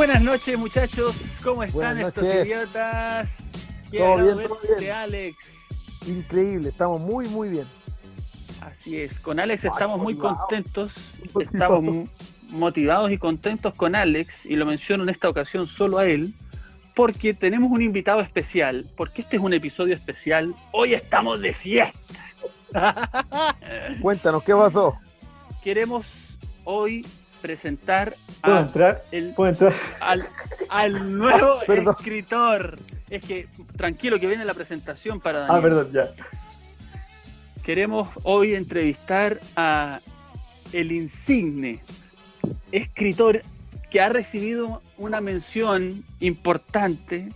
buenas noches, muchachos. ¿Cómo están Buenas estos noches. idiotas? Qué Todo bien, todo bien. Alex. Increíble, estamos muy, muy bien. Así es, con Alex Ay, estamos muy contentos. Motivado. Estamos motivados y contentos con Alex, y lo menciono en esta ocasión solo a él, porque tenemos un invitado especial, porque este es un episodio especial. Hoy estamos de fiesta. Cuéntanos, ¿qué pasó? Queremos hoy presentar ¿Puedo a entrar? el ¿Puedo entrar? al, al nuevo Perdón. escritor. Es que, tranquilo, que viene la presentación para Ah, Daniel. perdón, ya. Queremos hoy entrevistar a el insigne escritor que ha recibido una mención importante.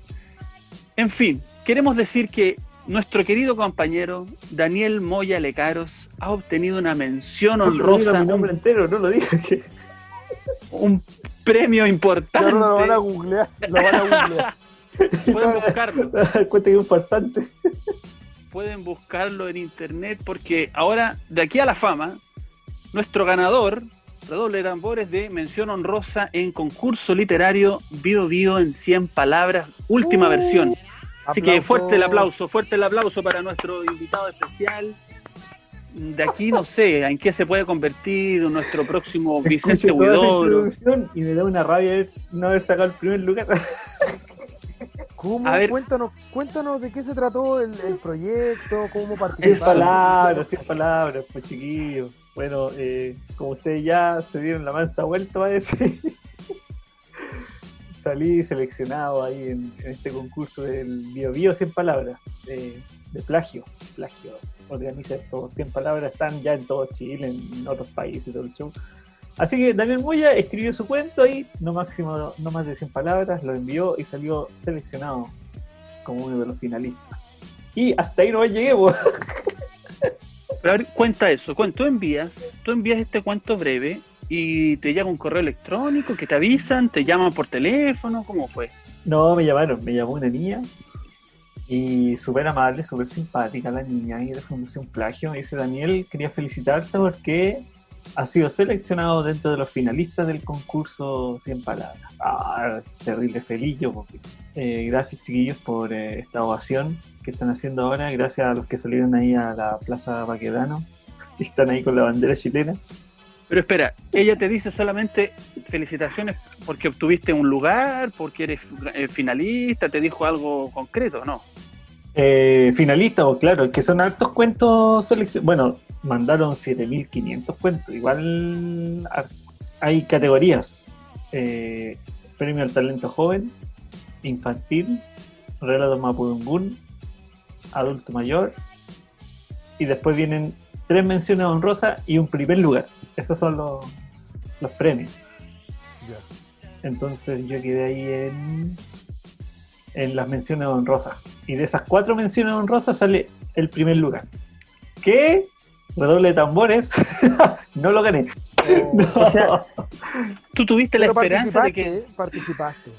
En fin, queremos decir que nuestro querido compañero Daniel Moya Lecaros ha obtenido una mención No honrosa, mi nombre entero, no lo diga. un premio importante. ahora lo van a googlear. Lo van a googlear. Pueden buscarlo. Cuenta que es un farsante. pueden buscarlo en internet porque ahora, de aquí a la fama, nuestro ganador, redoble de tambores de mención honrosa en concurso literario Bio Bio en 100 palabras, última Uh, versión. Así que fuerte el aplauso, fuerte el aplauso para nuestro invitado especial. De aquí no sé en qué se puede convertir nuestro próximo Vicente introducción y me da una rabia no haber sacado el primer lugar. ¿Cómo? A ver. Cuéntanos, cuéntanos de qué se trató el, el proyecto, cómo Cien participaron. palabras, cien palabras, pues chiquillos. Bueno, eh, como ustedes ya se dieron la mansa vuelta, va a decir. Salí seleccionado ahí en, en este concurso del Bio Bio 100 palabras, eh, de plagio. Plagio organiza esto, 100 palabras, están ya en todo Chile, en otros países todo el show. Así que Daniel Moya escribió su cuento ahí, no máximo, no más de 100 palabras, lo envió y salió seleccionado como uno de los finalistas. Y hasta ahí no llegué, pues. Pero a ver, cuenta eso, tú envías, tú envías este cuento breve y te llega un correo electrónico que te avisan, te llaman por teléfono, ¿cómo fue? No, me llamaron, me llamó una niña y súper amable, súper simpática la niña y de Fundación Plagio. Dice, Daniel, quería felicitarte porque has sido seleccionado dentro de los finalistas del concurso 100 palabras. Ah, terrible feliz yo. porque, eh, gracias chiquillos por eh, esta ovación que están haciendo ahora. Gracias a los que salieron ahí a la Plaza Baquedano y están ahí con la bandera chilena. Pero espera, ella te dice solamente felicitaciones porque obtuviste un lugar, porque eres eh, finalista, te dijo algo concreto, ¿no? Eh, finalistas, o claro, que son altos cuentos seleccionados. Bueno, mandaron 7500 cuentos. Igual hay categorías: Eh, Premio al Talento Joven, Infantil, Relato Mapudungún, Adulto Mayor. Y después vienen tres menciones honrosas y un primer lugar. Esos son los, los premios. Entonces yo quedé ahí en, en las menciones honrosas. Y de esas cuatro menciones honrosas sale el primer lugar. ¿Qué? Redoble de tambores. no lo gané. O sea, Tú tuviste la esperanza de que... participaste.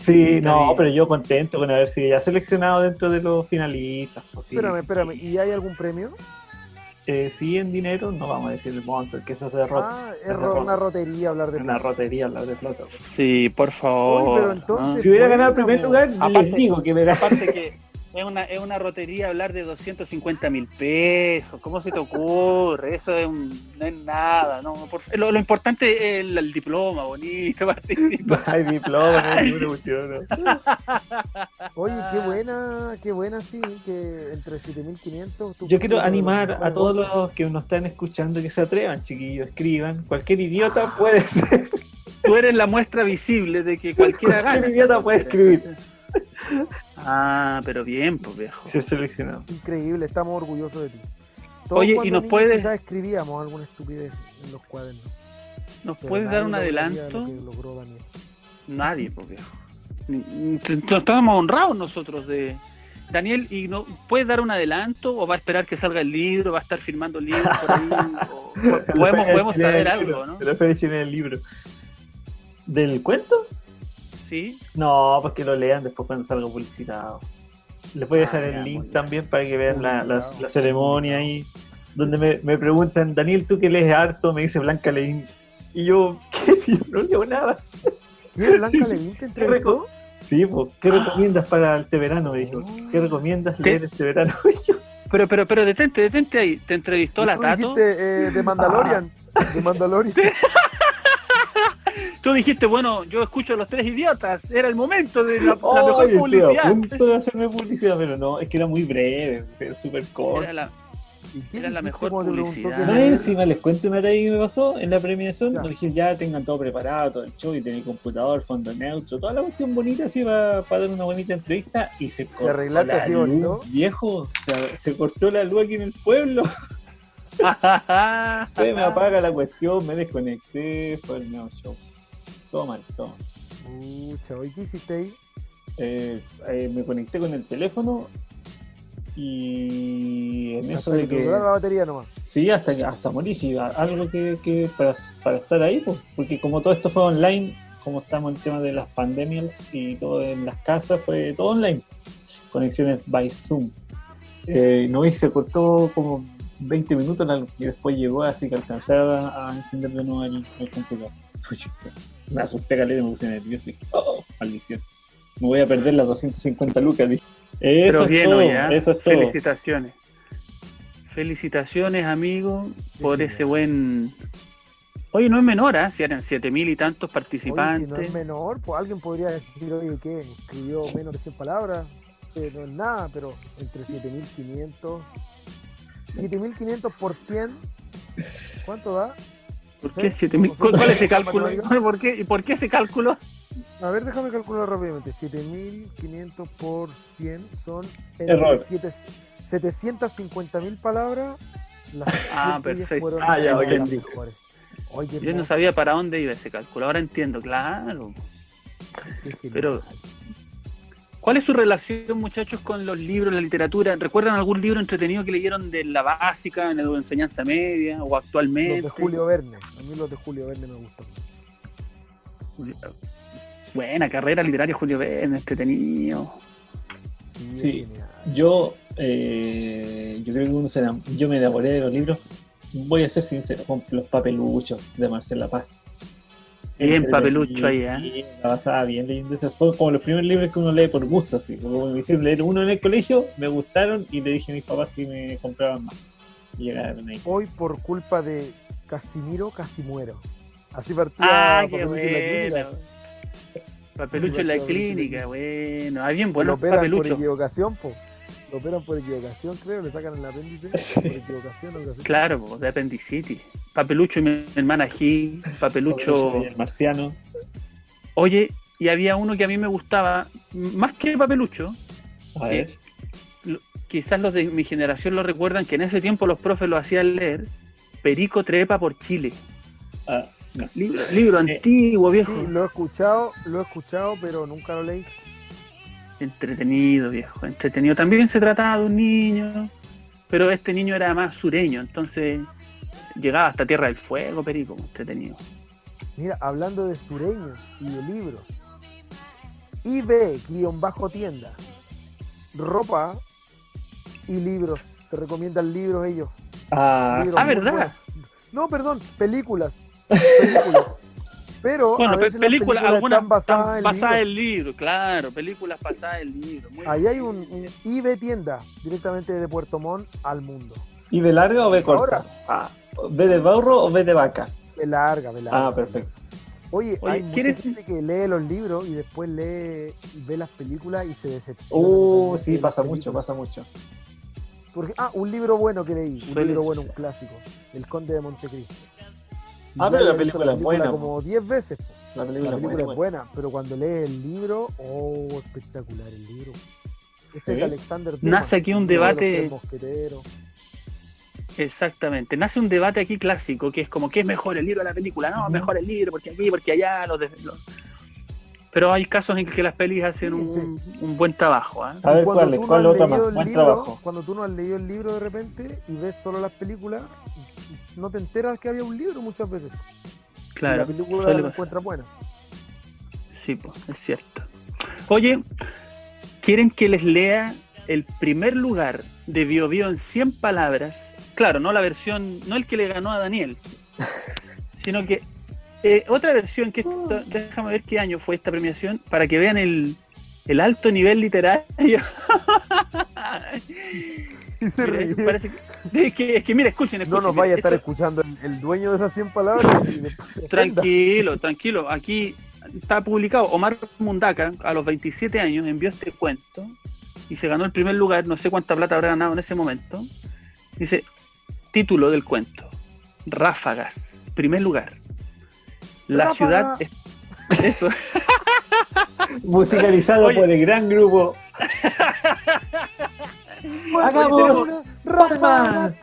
Sí, no, pero yo contento con haber sido ya seleccionado dentro de los finalistas. sí. Espérame, espérame. ¿Y hay algún premio? Eh, sí, en dinero, no vamos a decir el monto, el que eso se rota. Ah, es ro- una rotería hablar de una rotería hablar de plata. Sí, por favor. Oye, pero entonces- ¿no? Si hubiera ganado el primer lugar, aparte- les digo que me. Aparte que es una, es una rotería hablar de 250 mil pesos. ¿Cómo se te ocurre? Eso es un- no es nada. No, Por- lo, lo importante es el, el diploma, bonito, participar. Ay, diploma, no. Oye, qué buena, qué buena, sí, que entre 7500. tú Yo quiero animar a todos los que nos están escuchando que se atrevan, chiquillos, escriban. Cualquier idiota puede ser. Tú eres la muestra visible de que cualquiera Cualquier gana. idiota puede escribir. Ah, pero bien, pues viejo. Ser seleccionado. Increíble, estamos orgullosos de ti. Todos Oye, ¿y nos puedes- quizás escribíamos alguna estupidez en los cuadernos. ¿Nos pero puedes dar un adelanto? lo que logró Daniel. Nadie, pues viejo. Estamos honrados nosotros de. Daniel, ¿y no puedes dar un adelanto o va a esperar que salga el libro, va a estar firmando el libro por ahí? O- podemos podemos saber algo, ¿no? Pero fue en el libro. ¿Del cuento? Sí. No, pues que lo lean después cuando salga publicitado. Les voy a dejar Ah, el ya, muy link bien. también para que vean la, la- ceremonia ahí. Donde me, me preguntan, Daniel, ¿tú que lees harto? Me dice Blanca Leín. Y yo, ¿qué si yo no leo nada? ¿Qué Blanca Levin te entrevistó? Sí, pues, ¿qué recomiendas para este verano? Me dijo. ¿Qué recomiendas ¿Qué? leer este verano? Yo, Pero, pero, pero detente, detente ahí. ¿Te entrevistó la Tato? dijiste, eh, de Mandalorian. De Mandalorian. Tú dijiste, bueno, yo escucho a los tres idiotas. Era el momento de la, la "Ay, mejor estoy a publicidad. punto de hacerme publicidad, pero no, es que era muy breve, súper corto. Era la- ¿Y qué Era la dijiste mejor publicidad. qué No, encima les cuento una talla que me pasó en la premiación. Dijeron ya tengan todo preparado, todo el show, y tener computador, fondo neutro, toda la cuestión bonita así para, para dar una bonita entrevista. Y se cortó arreglaste la así luz, bonito? viejo. Se, se cortó la luz aquí en el pueblo. Se me apaga la cuestión, me desconecté, fue el nuevo show. Todo mal, todo mal. Pucha, ¿y qué hiciste ahí? Eh, eh, me conecté con el teléfono y en eso de que la batería nomás. Sí, hasta, hasta morir, a- algo que, que para, para estar ahí, pues, porque como todo esto fue online, como estamos en el tema de las pandemias y todo en las casas, fue todo online, conexiones by Zoom. Eh, no, y se cortó como 20 minutos y después llegó, así que alcanzaba a encender de nuevo el, el computador. Me asusté caleta me puse nervioso y dije, oh, maldición. Me voy a perder las 250 lucas. dije. Eso Pero es bien, todo, oye, ¿ah? eso es todo. Felicitaciones. Felicitaciones, amigo, por Sí, ese buen. Oye, no es menor, ¿ah? Si eran siete mil y tantos Oye, si participantes. no es menor, pues alguien podría decir, oye, ¿qué? Escribió menos de 100 palabras. Eh, no es nada, pero entre 7500. 7500 por 100. ¿Cuánto da? ¿Por qué 7000? ¿Cuál, cuál es ese cálculo? ¿Por qué, ¿Y por qué ese cálculo? A ver, déjame calcular rápidamente. 7500 por 100 son entre Error. siete- 750.000 palabras. Las Ah, 110 perfecto. fueron Ah, ya, ok. qué Yo no hermoso, sabía para dónde iba ese cálculo. Ahora entiendo, claro. Pero, ¿cuál es su relación, muchachos, con los libros, la literatura? ¿Recuerdan algún libro entretenido que leyeron de la básica, en la enseñanza media o Los actualmente? de Julio Verne. A mí los de Julio Verne me gustan. Buena carrera literaria, Julio Verne, entretenido. Sí. Yo, eh, yo creo que uno se yo me enamoré de los libros. Voy a ser sincero, con los papeluchos de Marcela Paz. Bien, papelucho ahí, ¿eh? sí, La pasaba bien leyendo esos. Fue como los primeros libros que uno lee por gusto, así. Como me hicieron leer uno en el colegio, me gustaron y le dije a mis papás si me compraban más. Y llegaron ahí. Hoy por culpa de Casimiro casi muero. Así partía Ah, qué. Clínica. Papelucho en la clínica, bueno. Ah, bien, Lo buenos operan por papeluchos. equivocación, po. Lo operan por equivocación, creo, le sacan el apéndice por equivocación, así. Claro, de apendicitis. Papelucho y mi hermana G, Papelucho. El marciano. Oye, y había uno que a mí me gustaba, más que Papelucho, A ver. lo- quizás los de mi generación lo recuerdan, que en ese tiempo los profes lo hacían leer, Perico Trepa por Chile. Ah, no. Libro, libro Eh, antiguo, viejo. Lo he escuchado, lo he escuchado, pero nunca lo leí. Entretenido, viejo, entretenido. También se trataba de un niño, pero este niño era más sureño, entonces llegaba hasta Tierra del Fuego, Perico, entretenido. Mira, hablando de sureños y de libros. IB, guion bajo tienda. Ropa y libros. Te recomiendan libros ellos. Ah, Libros ah, ¿verdad? buenos. No, perdón, películas. Películas. Pero Bueno, a veces las películas, películas algunas están basadas en libros. en libro, claro, películas basadas en libro. muy Ahí hay un, un IB tienda directamente de Puerto Montt al mundo. ¿Y B larga o B corta? Ahora. Ah, ¿B de burro o B de vaca? Ve larga, ve larga. Ah, perfecto. Oye, Oye, hay mucha ¿quieres- gente que lee los libros y después lee y ve las películas y se decepciona. Uh, totalmente sí, pasa mucho, pasa mucho. Porque, ah, un libro bueno que leí, un libro bueno, un clásico, El Conde de Montecristo. Ah, pero la he visto película es buena, como 10 veces. La La película, película es es buena. buena, pero cuando lees el libro, oh, espectacular el libro. Ese es ¿Sí? de Alexander Nace aquí un debate-. Exactamente. Nace un debate aquí clásico, que es como, ¿qué es mejor, el libro o la película? No, mejor el libro, porque aquí, porque allá. Los de- los- Pero hay casos en que las pelis hacen Sí, un, un buen trabajo. ¿ah? A ver, Cuando ¿cuál, no cuál has otra más? Buen libro, trabajo. Cuando tú no has leído el libro de repente y ves solo las películas, no te enteras que había un libro muchas veces. Y Claro, la película la pasar. encuentras buena. Sí, pues, es cierto. Oye, ¿quieren que les lea el primer lugar de Bio Bio en 100 palabras? Claro, no la versión, no el que le ganó a Daniel, sino que eh, otra versión que esto- déjame ver qué año fue esta premiación para que vean el, el alto nivel literario. Y se Mira, parece que, es que, es que mira, escuchen, No escuchen, nos mira, vaya a estar esto- escuchando el, el dueño de esas 100 palabras. Tranquilo, tranquilo. Aquí está publicado. Omar Mundaca, a los 27 años, envió este cuento y se ganó el primer lugar. No sé cuánta plata habrá ganado en ese momento. Dice: título del cuento: Ráfagas. Primer lugar. La Ráfaga. ciudad. es- Eso. Musicalizado Oye. por el gran grupo. Hagamos palmas.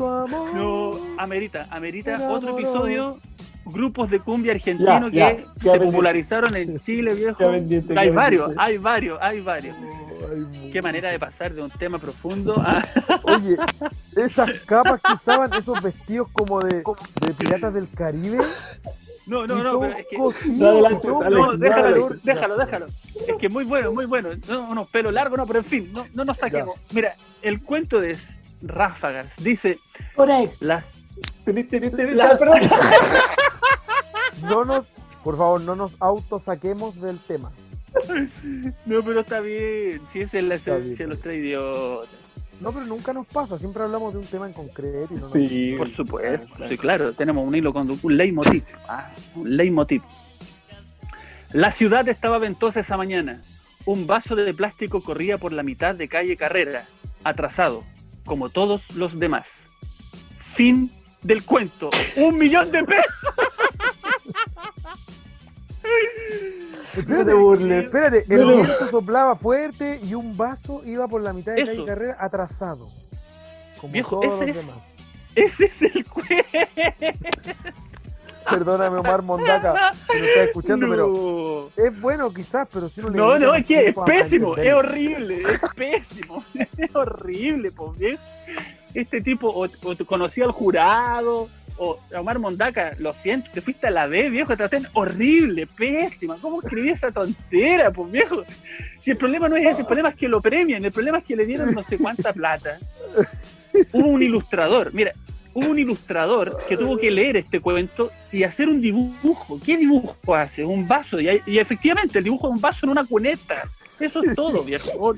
No, amerita, amerita otro episodio. Grupos de cumbia argentino Ya, que ya se popularizaron en Chile, viejo. Hay varios, hay varios, hay varios. Ay, Qué manera de pasar de un tema profundo a. Oye, esas capas que usaban, esos vestidos como de, de piratas del Caribe. No, no, no, pero es que. No no déjalo, déjalo, déjalo. Es que muy bueno, muy bueno. No, unos pelos largos, no, pero en fin, no, no nos saquemos. Mira, el cuento de Ráfagas dice: las. La- Perdón. No nos, por favor, no nos autosaquemos del tema. No, pero está bien. Si esa es la de bien. los tres idiotas. No, pero nunca nos pasa, siempre hablamos de un tema en concreto y no nos- Sí, Por supuesto, sí, claro, tenemos un hilo con un leitmotiv. Ah, un leitmotiv. La ciudad estaba ventosa esa mañana. Un vaso de plástico corría por la mitad de calle Carrera, atrasado, como todos los demás. Fin del cuento. Un millón de pesos. No Espérate, te burles. espérate, el No, no. viento soplaba fuerte y un vaso iba por la mitad de Eso. calle Carrera atrasado. Como Viejo, todos ese los es- demás. Ese es el. Perdóname, Omar Mondaca, que no está escuchando, pero No. es bueno quizás, pero si no le No, no, es que es pésimo, es horrible, es pésimo, es horrible, pues viejo. Este tipo, o, conocía al jurado, o Omar Mondaca, lo siento, te fuiste a la B, viejo, te traté horrible, pésima. ¿Cómo escribí esa tontera, pues viejo? Si el problema no es ese, el problema es que lo premian, el problema es que le dieron no sé cuánta plata. Hubo un ilustrador, mira, hubo un ilustrador que tuvo que leer este cuento y hacer un dibujo. ¿Qué dibujo hace? Un vaso. Y, y efectivamente, el dibujo es un vaso en una cuneta. Eso es todo, viejo.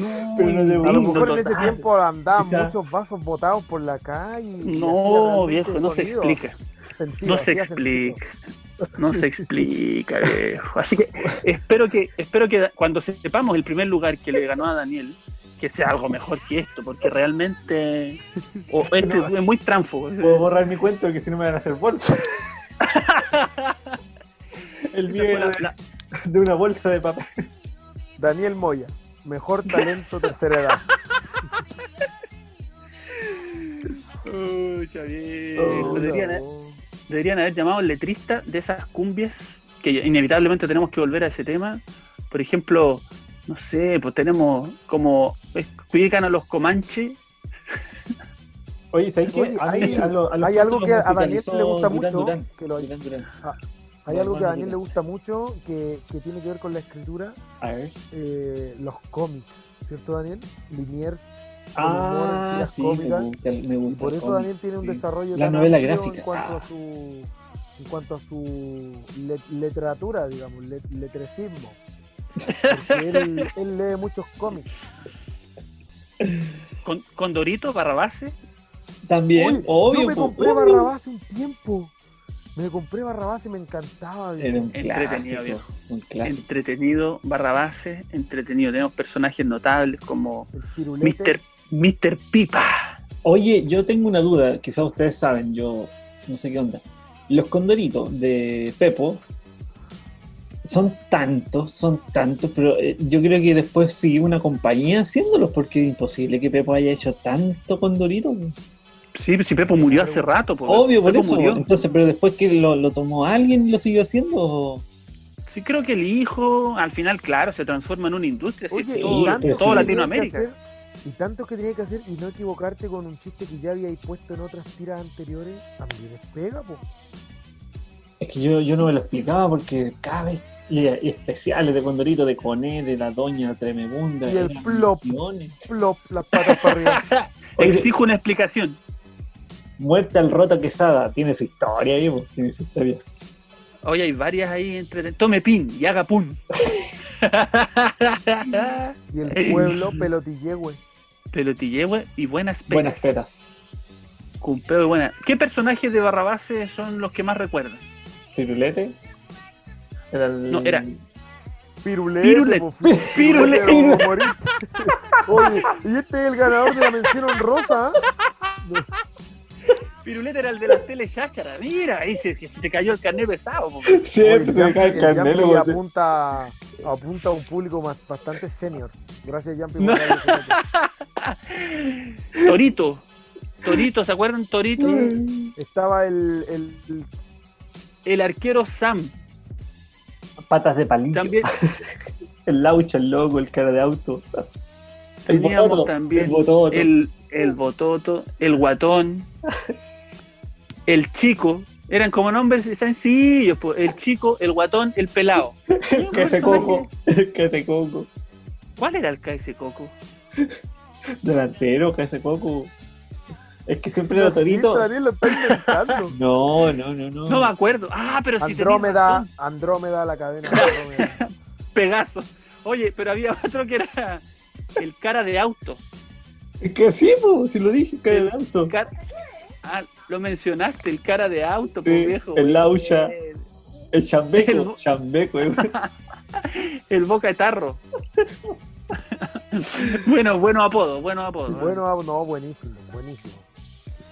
No, Pero no A lo mejor en ese tiempo andaban Quizá- muchos vasos botados por la calle. No, viejo, no se explica. sentido, No se explica. No se explica, viejo. Así que espero que espero que cuando sepamos el primer lugar que le ganó a Daniel, que sea algo mejor que esto, porque realmente o este es muy tránfugo. Puedo borrar mi cuento que si no me van a hacer bolsa. El mío era la- de, la- de una bolsa de papel. Daniel Moya, mejor talento tercera edad. Uy, Xavier, Oh, deberían, no. deberían haber llamado al letrista de esas cumbias, que inevitablemente tenemos que volver a ese tema. Por ejemplo, no sé, pues tenemos como explican a los comanches. Oye, ¿sabes qué? Oye, A mí, hay- a lo- a los hay algo que a Daniel le gusta Durán mucho, Durán. que lo- Durán Durán. Hay algo que a Daniel le gusta mucho que, que tiene que ver con la escritura, A ver. eh, los cómics, ¿cierto Daniel? Liniers. Ah, sí, me cómicas, gusta, me Y por eso cómic, Daniel tiene un sí. desarrollo La tan novela amplio gráfica. en cuanto ah. a su en cuanto a su le- literatura, digamos, le- letrecismo. Porque él, él lee muchos cómics. Con, con Dorito, Barrabase. También, Oye, obvio. yo me compré. Barrabás un tiempo. Me compré Barrabás y me encantaba. Era un Entretenido, clásico. viejo. Un clásico. Entretenido, Barrabase, entretenido. Tenemos personajes notables como. Mr. Mr. Pipa. Oye, yo tengo una duda, quizás ustedes saben, yo no sé qué onda. Los condoritos de Pepo son tantos, son tantos, pero eh, yo creo que después siguió una compañía haciéndolos porque es imposible que Pepo haya hecho tanto condorito. Sí, si Pepo murió hace rato. po. Obvio, por Pepo eso. murió. Entonces, pero después que lo, lo tomó alguien y lo siguió haciendo. ¿o? Sí, creo que el hijo, al final, claro, se transforma en una industria. así, Oye, todo, tanto todo que tenía Latinoamérica. que hacer- y tanto que tenía que hacer y no equivocarte con un chiste que ya habíais puesto en otras tiras anteriores, también es pega, po. Es que yo, yo no me lo explicaba porque cada vez y, y especiales de Condorito, de Coné, de la Doña Tremebunda. Y el plop. millones. Flop, las patas para arriba. Oye, Exijo una explicación. Muerte al Rota Quesada, tiene su historia ahí, pues, tiene su historia. Hoy hay varias ahí entre. Tome pin y haga pun. Y el pueblo Pelotillehue. Pelotillehue y buenas peras. Buenas peras. Cumpeo y buena. ¿Qué personajes de Barrabase son los que más recuerdan? Cirulete. Era el... No, era- Pirulete. Pirulete. Pirulete. moriste. Oye, y este es el ganador de la mención honrosa. Pirulete era el de las tele cháchara. Mira, ahí se, se te cayó el carnet pesado. po. Siempre se cae el Yampi- carnet, apunta, apunta a un público más, bastante senior. Gracias, Yampi. por No. Torito. Torito, ¿se acuerdan? Torito. Estaba el, el, el- El arquero Sam. Patas de palillo. También El laucha, el loco, el cara de auto. El teníamos bototo, también el bototo. el, el bototo, el guatón, el chico. Eran como nombres sencillos. po. El chico, el guatón, el pelado. El que se coco. El que se coco. ¿Cuál era el KS Coco? Delantero, que se coco. Es que siempre era Torito. No, no, no, no. No me acuerdo. Ah, pero sí Andrómeda. Andrómeda, la cadena de Andrómeda. Pegaso. Oye, pero había otro que era el cara de auto. Es que sí, po, si lo dije, cara de auto. Car- Ah, lo mencionaste, el cara de auto, po, Sí, viejo. el laucha. El, El chambeco, El- chambeco. eh. el boca de tarro. bueno, bueno apodo, bueno apodo. Bueno, ah, no, buenísimo, buenísimo.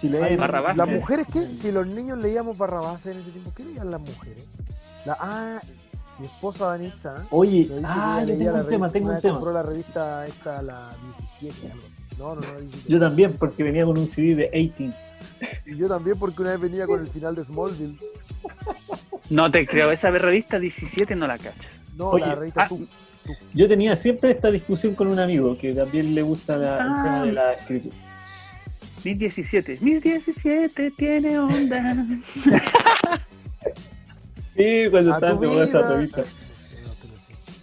Chileno. Barrabás. Las mujeres, ¿qué? Si los niños leíamos Barrabás en ese tiempo, ¿qué leían las mujeres? La, ah, mi esposa Danitza. ¿eh? Oye, ah, que yo tengo leía un la tema, tengo un tema. compró la revista esta, la 17, algo. No, no, no, la 17. Yo también, porque venía con un CD de 18. Y yo también porque una vez venía con el final de Smallville. No te creo, esa revista 17 no la cachas. No, Oye, la revista ah, tú. Yo tenía siempre esta discusión con un amigo que también le gusta la- el Ah. tema de la escritura. Mis 17, mis 17 tiene onda. Sí, cuando estaba vida. revista.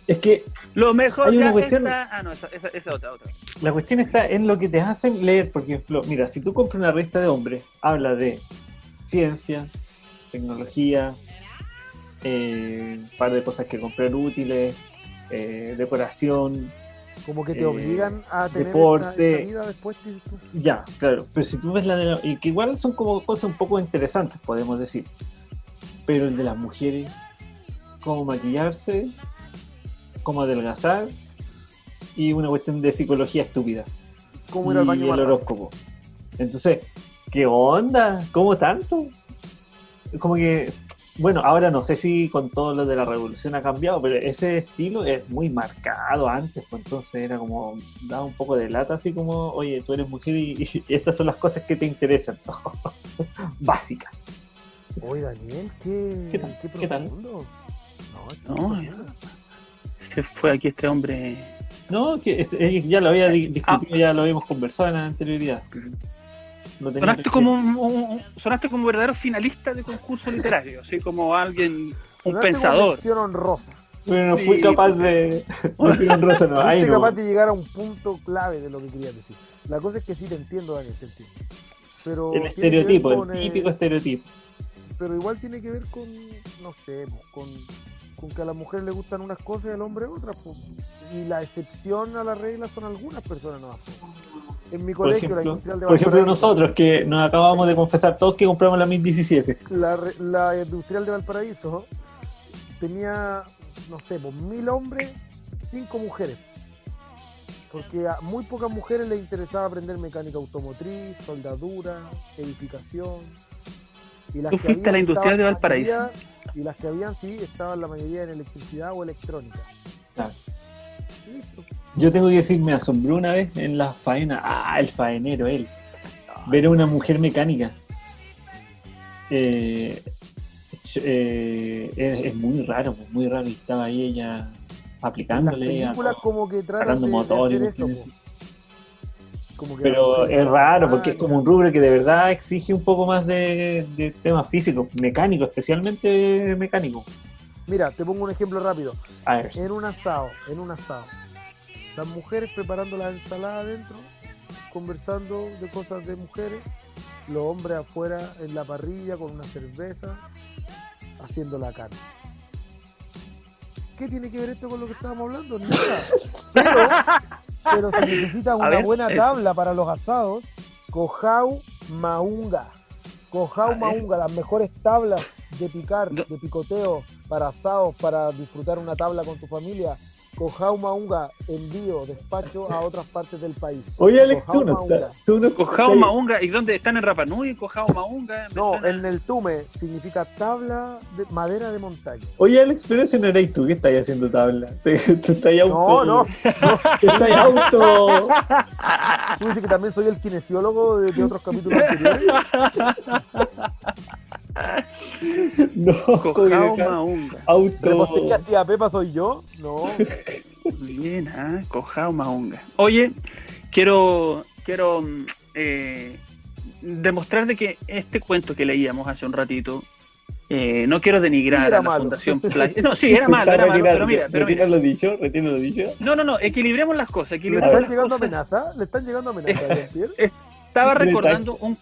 Es que Lo mejor Hay una ya cuestión- está- Ah, no, esa, esa, esa otra, otra. la cuestión está en lo que te hacen leer. Por ejemplo, mira, si tú compras una revista de hombres, habla de ciencia, tecnología, eh, un par de cosas que comprar útiles, eh, decoración, Como que te Eh, obligan a tener deporte. esta, esta vida después. de Ya, claro. Pero si tú ves la de la- y que igual son como cosas un poco interesantes, podemos decir. Pero el de las mujeres, cómo maquillarse, cómo adelgazar y una cuestión de psicología estúpida. ¿Cómo ir al y el horóscopo. Entonces, ¿qué onda? ¿Cómo tanto? Como que, bueno, ahora no sé si con todo lo de la revolución ha cambiado, pero ese estilo es muy marcado antes, pues entonces era como, daba un poco de lata, así como, oye, tú eres mujer y, y estas son las cosas que te interesan, básicas. Oye, Daniel, qué, ¿Qué tal? qué ¿Qué tal? No, No. Se fue aquí este hombre. No, que es- es- ya lo había Ah. discutido, ya lo habíamos conversado en la anterioridad. no Sonaste que- como un, un- sonaste como verdadero finalista de concurso literario, así como alguien, un pensador. honrosa. Bueno, no Sí. fui capaz de... No fui no, no. capaz de llegar a un punto clave de lo que querías decir. La cosa es que sí te entiendo, Daniel, te entiendo. Pero El estereotipo, el eh, típico estereotipo. Pero igual tiene que ver con, no sé, con, con que a la mujer le gustan unas cosas y al hombre otras. pues. Y la excepción a la regla son algunas personas nomás. pues. En mi Por colegio, la ejemplo, industrial de por ejemplo Valparaíso, nosotros que nos acabamos de confesar todos que compramos la 1017. la, la industrial de Valparaíso tenía, no sé, pues, mil hombres, cinco mujeres. Porque a muy pocas mujeres les interesaba aprender mecánica automotriz, soldadura, edificación. Y las Tú que fuiste a la habían industrial de la Valparaíso. mayoría- Y las que habían, sí, estaban la mayoría en electricidad o electrónica. Claro. Yo tengo que decir, me asombró una vez en la faena, ah, el faenero, él, ver a una mujer mecánica. Eh, eh, es, es muy raro, muy raro, y estaba ahí ella las aplicándole, a películas todo, como que tratan sacando de, de motores, hacer eso. Como que pero es raro porque es como un rubro que de verdad exige un poco más de, de temas físicos, mecánicos, especialmente mecánicos. Mira, te pongo un ejemplo rápido. A ver, En un asado, en un asado. Las mujeres preparando la ensalada adentro, conversando de cosas de mujeres. Los hombres afuera en la parrilla con una cerveza, haciendo la carne. ¿Qué tiene que ver esto con lo que estábamos hablando? Nada. Pero, pero se necesita una ver, buena eh. tabla para los asados. Cojau Maunga. Cojau. Maunga, las mejores tablas de picar, de picoteo, para asados, para disfrutar una tabla con tu familia. Cojau Maunga, envío, despacho a otras partes del país. Oye, Alex, Cojau tú no. Tú no ¿y dónde están en Rapa Nui? Cojao Maunga. me No, en el tume significa tabla de madera de montaña. Oye, Alex, pero ese no eres tú que estás haciendo tabla. Te, te estás auto. No, no, Te estás auto. tú dices que también soy el kinesiólogo de, de otros capítulos anteriores. No, Cojao Maunga. auto. ¿Repostería tía Pepa soy yo? No. Bien, ah, Cojao Maunga. Oye, quiero, quiero mm, eh, demostrar de que este cuento que leíamos hace un ratito, eh, no quiero denigrar a la malo. Fundación Playa. No, sí, era malo, era malo, pero mira, pero mira. lo dicho, lo dicho. No, no, no, equilibremos las cosas, ¿Le equilibremos están las llegando cosas. amenazas? ¿Le están llegando amenazas, Jean-Pierre? Estaba recordando un,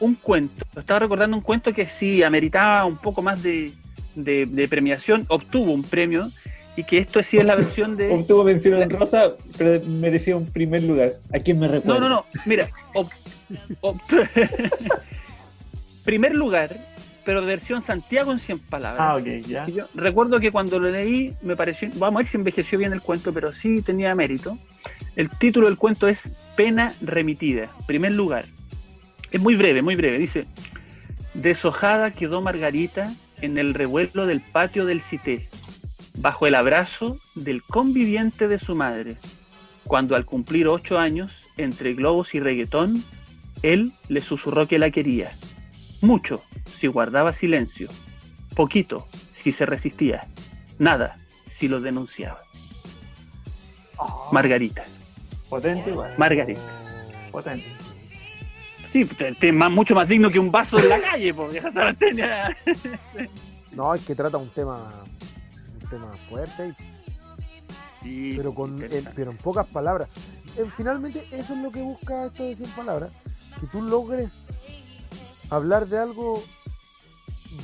un cuento, estaba recordando un cuento que sí ameritaba un poco más de, de- de premiación, obtuvo un premio y que esto sí es la versión de... Obtuvo mención en rosa, pero merecía un primer lugar. ¿A quién me recuerda? No, no, no, mira, ob- primer lugar, pero versión Santiago en 100 palabras. Ah, ok, ya. Yo recuerdo que cuando lo leí me pareció, vamos a ver si envejeció bien el cuento, pero sí tenía mérito. El título del cuento es Pena remitida, primer lugar. Es muy breve, muy breve. Dice, deshojada quedó Margarita en el revuelo del patio del Cité, bajo el abrazo del conviviente de su madre, cuando al cumplir ocho años, entre globos y reggaetón, él le susurró que la quería. Mucho, si guardaba silencio. Poquito, si se resistía. Nada, si lo denunciaba. Margarita. Potente igual. Margarita. Potente. Sí, te- te- más, mucho más digno que un vaso en la calle, porque esa No, es que trata un tema, un tema fuerte, Sí, pero, con, pero en pocas palabras. Eh, finalmente, eso es lo que busca esto de 100 palabras. Que tú logres hablar de algo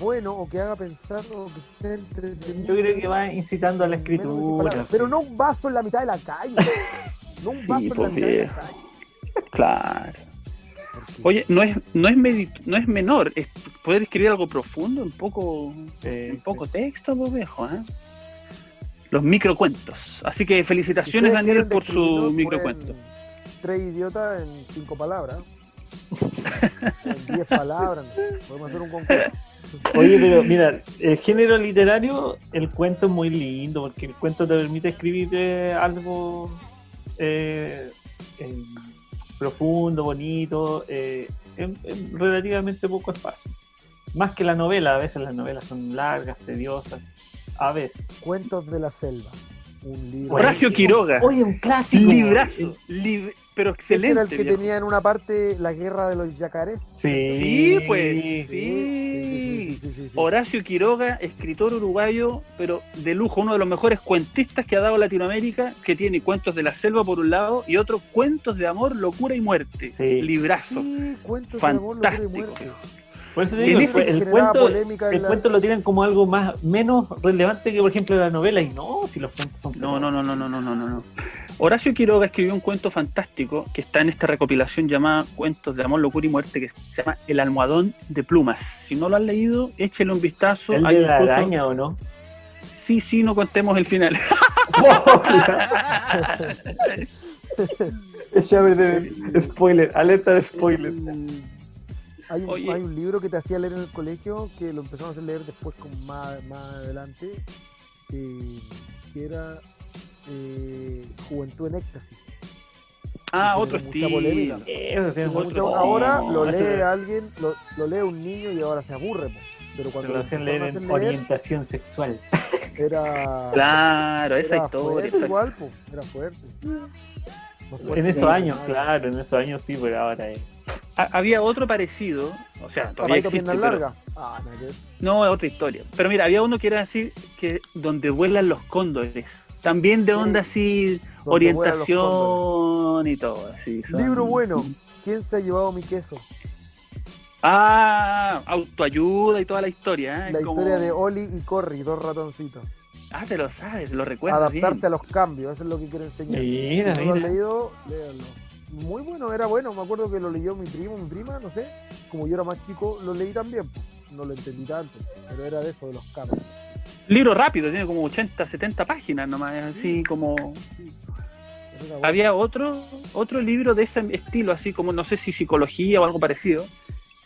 bueno o que haga pensar o que sea entretenido. Yo creo que va incitando a la en menos de 100 escritura. Pero no un vaso en la mitad de la calle. No un vaso en la mitad de la calle. Claro. Oye, no es, no es no es menor, es poder escribir algo profundo, un poco, Sí, un poco texto, pues viejo, ¿eh? Los microcuentos. Así que felicitaciones, Daniel, por su microcuento. Tres idiotas en cinco palabras. en diez palabras. Podemos hacer un concurso. Oye, pero mira, el género literario, el cuento es muy lindo, porque el cuento te permite escribir eh, algo eh, eh, profundo, bonito, eh, en, en relativamente poco espacio. Más que la novela, a veces las novelas son largas, tediosas, a veces. Cuentos de la selva. Un libro. Horacio Quiroga. Oye, un clásico. Librazo. lib- pero Ese excelente. era el que viejo. tenía en una parte la guerra de los yacarés. Sí, Sí, pues, sí. sí, sí, sí, sí. Horacio Quiroga, escritor uruguayo, pero de lujo, uno de los mejores cuentistas que ha dado Latinoamérica, que tiene cuentos de la selva por un lado y otros cuentos de amor, locura y muerte. Sí. Librazo. Sí, cuentos de amor, locura y Fantástico. muerte. El, cuento, el cuento lo tienen como algo más menos relevante que, por ejemplo, la novela. Y no, si los cuentos son. No, no, no, no, no, no, no, no. Horacio Quiroga escribió un cuento fantástico que está en esta recopilación llamada Cuentos de Amor, Locura y Muerte, que se llama El Almohadón de Plumas. Si no lo han leído, échele un vistazo. ¿El Hay de la araña o no? Sí, sí, no contemos el final. Es spoiler, alerta de spoiler. Mm. Hay un, Oye. hay un libro que te hacía leer en el colegio que lo empezamos a hacer leer después con más, más adelante eh, que era eh, Juventud en Éxtasis. ah, otro estilo. Eh, Otro- No, ahora lo lee alguien, lo, lo lee un niño y ahora se aburre. po. Pero cuando lo lo hacen leer en leer, orientación sexual. era, Claro, esa era historia. fuerte igual, po, era fuerte. Fuerte En esos años, claro, en esos años sí, pero ahora es. Ha- Había otro parecido, o sea, todavía existe, pero- largas. Ah, no es otra historia. Pero mira, había uno que era así, que donde vuelan los cóndores. También de onda así, orientación y todo. Así, son- Libro bueno. ¿Quién se ha llevado mi queso? Ah, autoayuda y toda la historia. ¿eh? La Es como- historia de Oli y Corry, dos ratoncitos. Ah, te lo sabes, lo recuerdas. Adaptarse bien. a los cambios, eso es lo que quiero enseñar. Mira, Si no lo has leído, léalo. Muy bueno, era bueno. Me acuerdo que lo leyó mi primo, mi prima, no sé. Como yo era más chico, lo leí también. No lo entendí tanto, pero era de eso, de los cambios. Libro rápido, tiene como 80, 70 páginas nomás, así como... Bueno. Había otro, otro libro de ese estilo, así como no sé si psicología o algo parecido.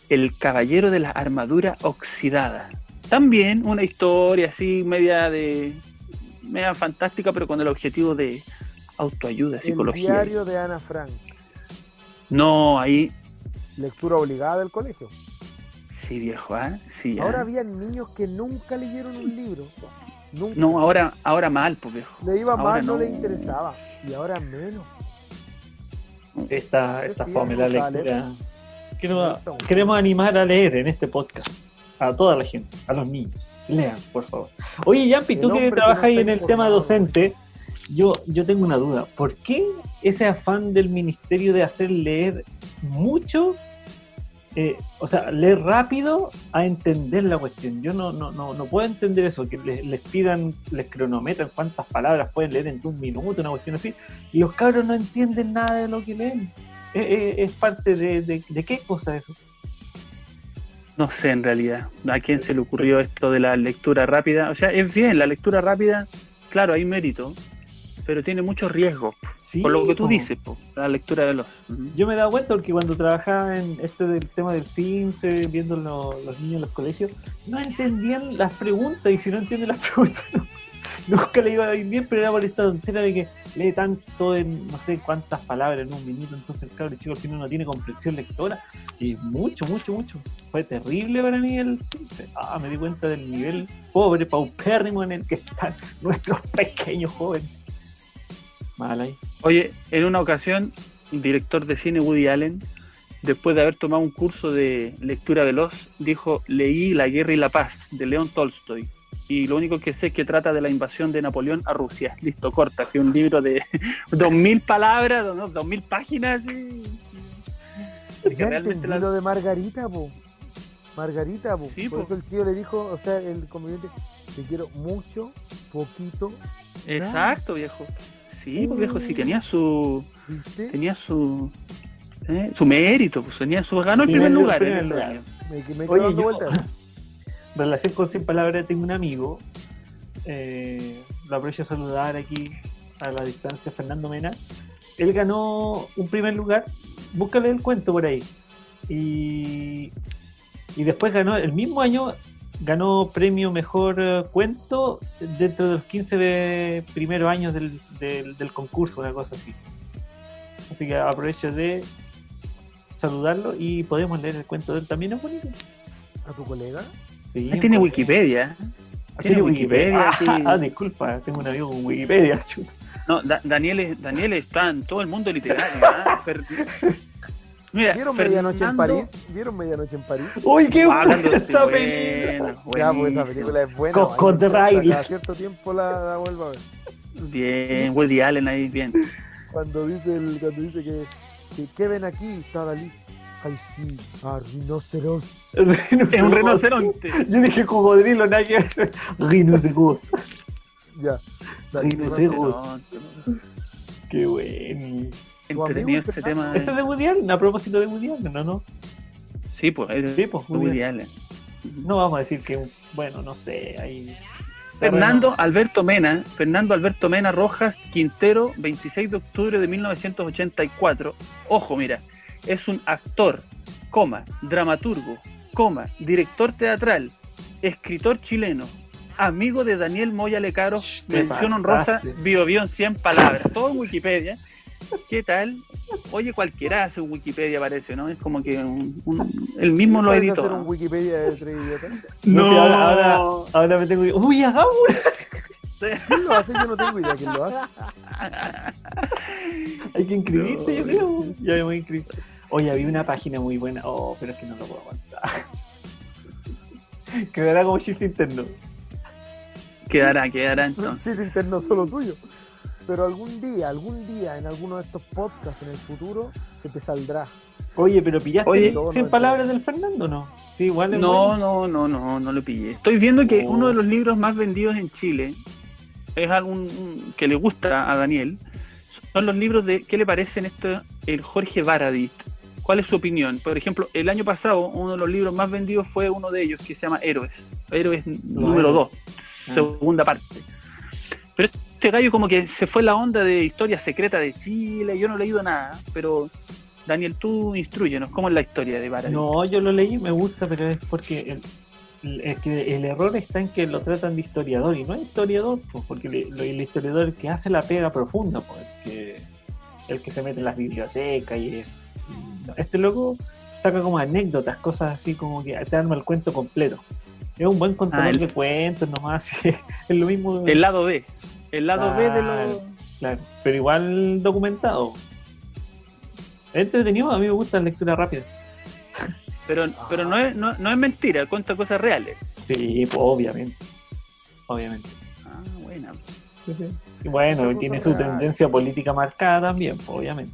El Caballero de la Armadura Oxidada. También una historia así media de... media fantástica, pero con el objetivo de autoayuda, El psicología. diario de Ana Frank. No, ahí Lectura obligada del colegio. sí, viejo, ¿ah? Sí, ya. Ahora había niños que nunca leyeron un libro. Nunca. No, ahora, ahora mal, pues viejo. Le iba ahora mal, no. no. le interesaba. Y ahora menos. Esta, esta fome la lectura. Queremos, Eso. queremos animar a leer en este podcast. A toda la gente, a los niños. Lean, por favor. Oye, Yampi, tú que trabajas ahí en el tema docente, yo, yo tengo una duda. ¿Por qué ese afán del ministerio de hacer leer mucho? eh, o sea, leer rápido a entender la cuestión. Yo no, no, no, no puedo entender eso, que les, les pidan, les cronometran cuántas palabras pueden leer en un minuto, una cuestión así, y los cabros no entienden nada de lo que leen. Eh, eh, es parte de, de, de qué cosa eso. No sé en realidad a quién se le ocurrió esto de la lectura rápida. O sea, es bien, la lectura rápida, claro, hay mérito, pero tiene mucho riesgo. Sí, por lo que tú po. dices, po, la lectura de los. Ujú. Yo me he dado cuenta porque cuando trabajaba en este del tema del Sims, eh, viendo lo- los niños en los colegios, no entendían las preguntas y si no entienden las preguntas, no- nunca le iba a ir bien, pero era por esta tontera de que lee tanto en no sé cuántas palabras en un minuto, entonces el cabrón chico al final no tiene comprensión lectora y mucho, mucho, mucho. Fue terrible para mí el Sims. Ah, me di cuenta del nivel pobre, paupérrimo en el que están nuestros pequeños jóvenes. Mal ahí. Oye, en una ocasión, el director de cine Woody Allen, después de haber tomado un curso de lectura veloz, dijo: Leí La guerra y la paz de León Tolstoy. Y lo único que sé es que trata de la invasión de Napoleón a Rusia. Listo, corta. Así un libro de dos mil palabras, ¿no? dos mil páginas. realmente la- lo de Margarita, po. Margarita, po. Sí, Por po. eso el tío le dijo, o sea, el conviviente, te quiero mucho, poquito, Exacto, viejo. Sí, pues, viejo, sí tenía su. ¿viste? tenía su. ¿eh? su mérito, pues tenía su. ganó el Primer primer lugar, lugar. en lugar. año. Me, me quedo Oye, yo- vueltas. Relación con 100 palabras, tengo un amigo, eh, lo aprecio saludar aquí a la distancia, Fernando Mena. Él ganó un primer lugar, búscale el cuento por ahí. Y, y después ganó, el mismo año, ganó premio mejor cuento dentro de los 15 de primeros años del, del, del concurso, una cosa así. Así que aprovecho de saludarlo y podemos leer el cuento de él. También es bonito. ¿A tu colega? Sí, Ah, tiene. Wikipedia. Ah, Tiene Wikipedia, sí. Ah, disculpa, tengo un amigo con Wikipedia. chuta. No, Da- Daniel, es- Daniel está en todo el mundo literario. ¿ah? Fer- Mira, ¿Vieron Medianoche en Fernando- París? ¿Vieron Medianoche en París? ¡Uy, qué Ah, buena esa bueno, película! Ya, pues esa película es buena. Con- con. Cada cierto tiempo la, la vuelvo a ver. Bien, Woody Allen ahí, bien. Cuando dice, el, cuando dice que, que ¿qué ven aquí? Está Dalí. Ay, sí, a rinoceros. Es un rinoceronte. Yo dije cocodrilo, nada que ver. Rinoceros. Ya. Rinoceros. Rinoceronte. Qué bueno. Entretenido este tema. ¿Este es de Woody Allen? A propósito de Woody Allen, ¿no? no? Sí, pues, es Sí, pues, de Woody Woody Allen. No vamos a decir que, bueno, no sé, ahí... Fernando Alberto Mena, Fernando Alberto Mena Rojas Quintero, 26 de octubre de 1984. Ojo, mira, es un actor, coma, dramaturgo, coma, director teatral, escritor chileno, amigo de Daniel Moya Lecaro, mención honrosa, pasaste. bio, bio en 100 palabras, todo en Wikipedia. ¿Qué tal? Oye, cualquiera hace un Wikipedia, parece, ¿no? Es como que un- un- el mismo lo ¿Puedes editó. hacer un Wikipedia de tres idiotas? No, sé, ahora, ahora, ahora me tengo que... ¡Uy, hagamos! ¿Quién lo hace? Yo no tengo idea quién lo hace. Hay que inscribirse, yo No. creo. Ya me voy a inscribir. Oye, había una página muy buena. Oh, pero es que no lo puedo aguantar. Quedará como chiste interno. Quedará, quedará entonces. Un chiste interno solo tuyo. pero algún día, algún día, en alguno de estos podcasts en el futuro, se te saldrá. Oye, pero pillaste Oye, el no, 100 no, palabras del Fernando, ¿no? Sí, igual es No, bueno. no, no, no, no lo pillé. Estoy viendo que Oh. uno de los libros más vendidos en Chile es un- que le gusta a Daniel. Son los libros de ¿qué le parecen esto el Jorge Baradit? ¿Cuál es su opinión? Por ejemplo, el año pasado uno de los libros más vendidos fue uno de ellos que se llama Héroes. Héroes número Héroes. 2, Ah. segunda parte. Pero este gallo como que se fue la onda de historia secreta de Chile, yo no he leído nada, pero Daniel, tú instruyenos, ¿cómo es la historia de Baradit? No, yo lo leí, me gusta, pero es porque es que el error está en que lo tratan de historiador y no es historiador, pues, porque le- lo- el historiador es el que hace la pega profunda, pues, el que, el que se mete en las bibliotecas y, es- este loco saca como anécdotas, cosas así como que te arma el cuento completo. Es un buen contador Ah, el- de cuentos nomás, es lo mismo. El lado B. El lado B de los... Claro, pero igual documentado. Es entretenido, a mí me gusta la lectura rápida. Pero, pero no, es, no, no es mentira, cuenta cosas reales. Sí, pues, obviamente. Obviamente. Ah, buena. Y bueno, tiene su tendencia política marcada también, pues, obviamente.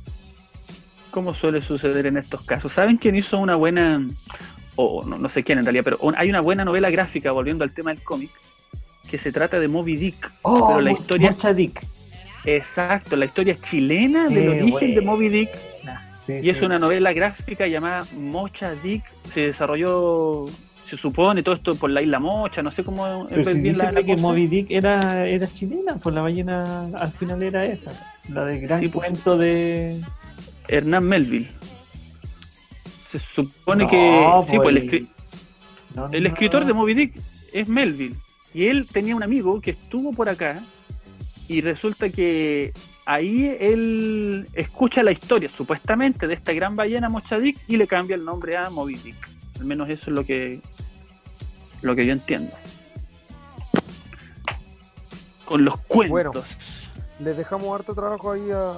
¿Cómo suele suceder en estos casos? ¿Saben quién hizo una buena, o no, no sé quién en realidad, pero hay una buena novela gráfica, volviendo al tema del cómic, que se trata de Moby Dick. Oh, pero la historia, Mocha Dick. exacto, la historia chilena del origen de. Moby Dick. Sí, Y es sí. una novela gráfica llamada Mocha Dick. Se desarrolló, se supone, todo esto por la isla Mocha, no sé cómo Pero si bien la, la que. Moby Dick era, era chilena, pues la ballena al final era esa. La del gran Sí, pues. cuento de. Hernán Melville. Se supone No, que. Sí, pues el, el- escri- No, el no. escritor de Moby Dick es Melville. Y él tenía un amigo que estuvo por acá. Y resulta que ahí él escucha la historia, supuestamente, de esta gran ballena Mocha Dick y le cambia el nombre a Moby Dick. Al menos eso es lo que, lo que yo entiendo. Con los cuentos. Bueno. Les dejamos harto trabajo ahí a, a-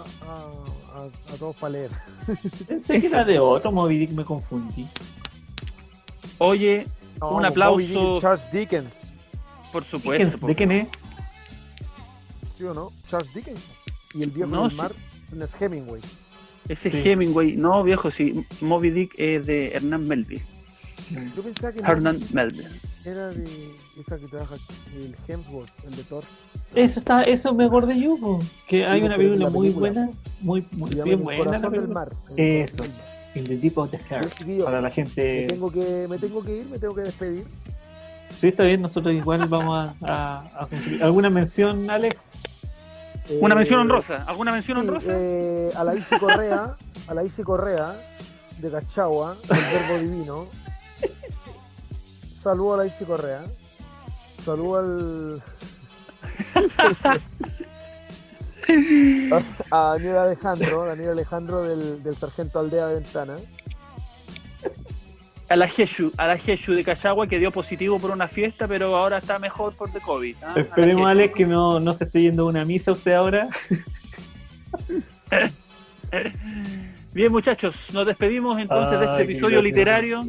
a- a todos para leer. Pensé que era de otro Moby Dick, me confundí. Oye, No, Un aplauso. Moby Dick, Charles Dickens, por supuesto. ¿De quién es? ¿sí o no? Charles Dickens. Y el viejo No, del sí. mar, es Hemingway. Ese Sí. Hemingway, no viejo, sí, Moby Dick es de Hernán Melville. Yo pensaba que Hernán Melville. era de esa que trabaja el Hemsworth, el de Thor. Eso está, eso me acordé yo, po, que hay Sí, una película la muy buena, muy, muy sí, El buena la corazón del película. mar. El Eso. del. In the Deep of the Heart. Para la me gente. tengo que me tengo que ir, me tengo que despedir. Sí, está bien, nosotros igual vamos a, a, a concluir. ¿Alguna mención, Alex? Una Eh, mención honrosa. ¿Alguna mención honrosa? a la Isi Correa, a la Isi Correa de Cachagua, el verbo divino. Saludo a la Isi Correa. Saludo al. a Daniel Alejandro, Daniel Alejandro del, del Sargento Aldea Ventana. A la Jeshu, a la Jeshu de Cachagua que dio positivo por una fiesta, pero ahora está mejor por the COVID. ¿ah? Esperemos. Alex, que no, no se esté yendo a una misa usted ahora. Bien, muchachos, nos despedimos entonces de este episodio gracia. literario.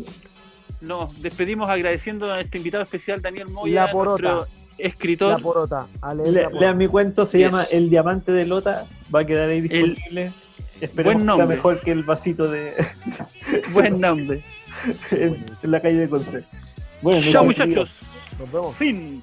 Nos despedimos agradeciendo a este invitado especial, Daniel Moya, La porota. nuestro escritor. La porota. A leer Le- la porota. Lean mi cuento, se llama El Diamante de Lota. Va a quedar ahí disponible. Esperemos Buen que sea nombre. mejor que el vasito de Buen nombre. En, en la calle de Conce. Bueno, muchachos. muchachos. Nos vemos. Fin.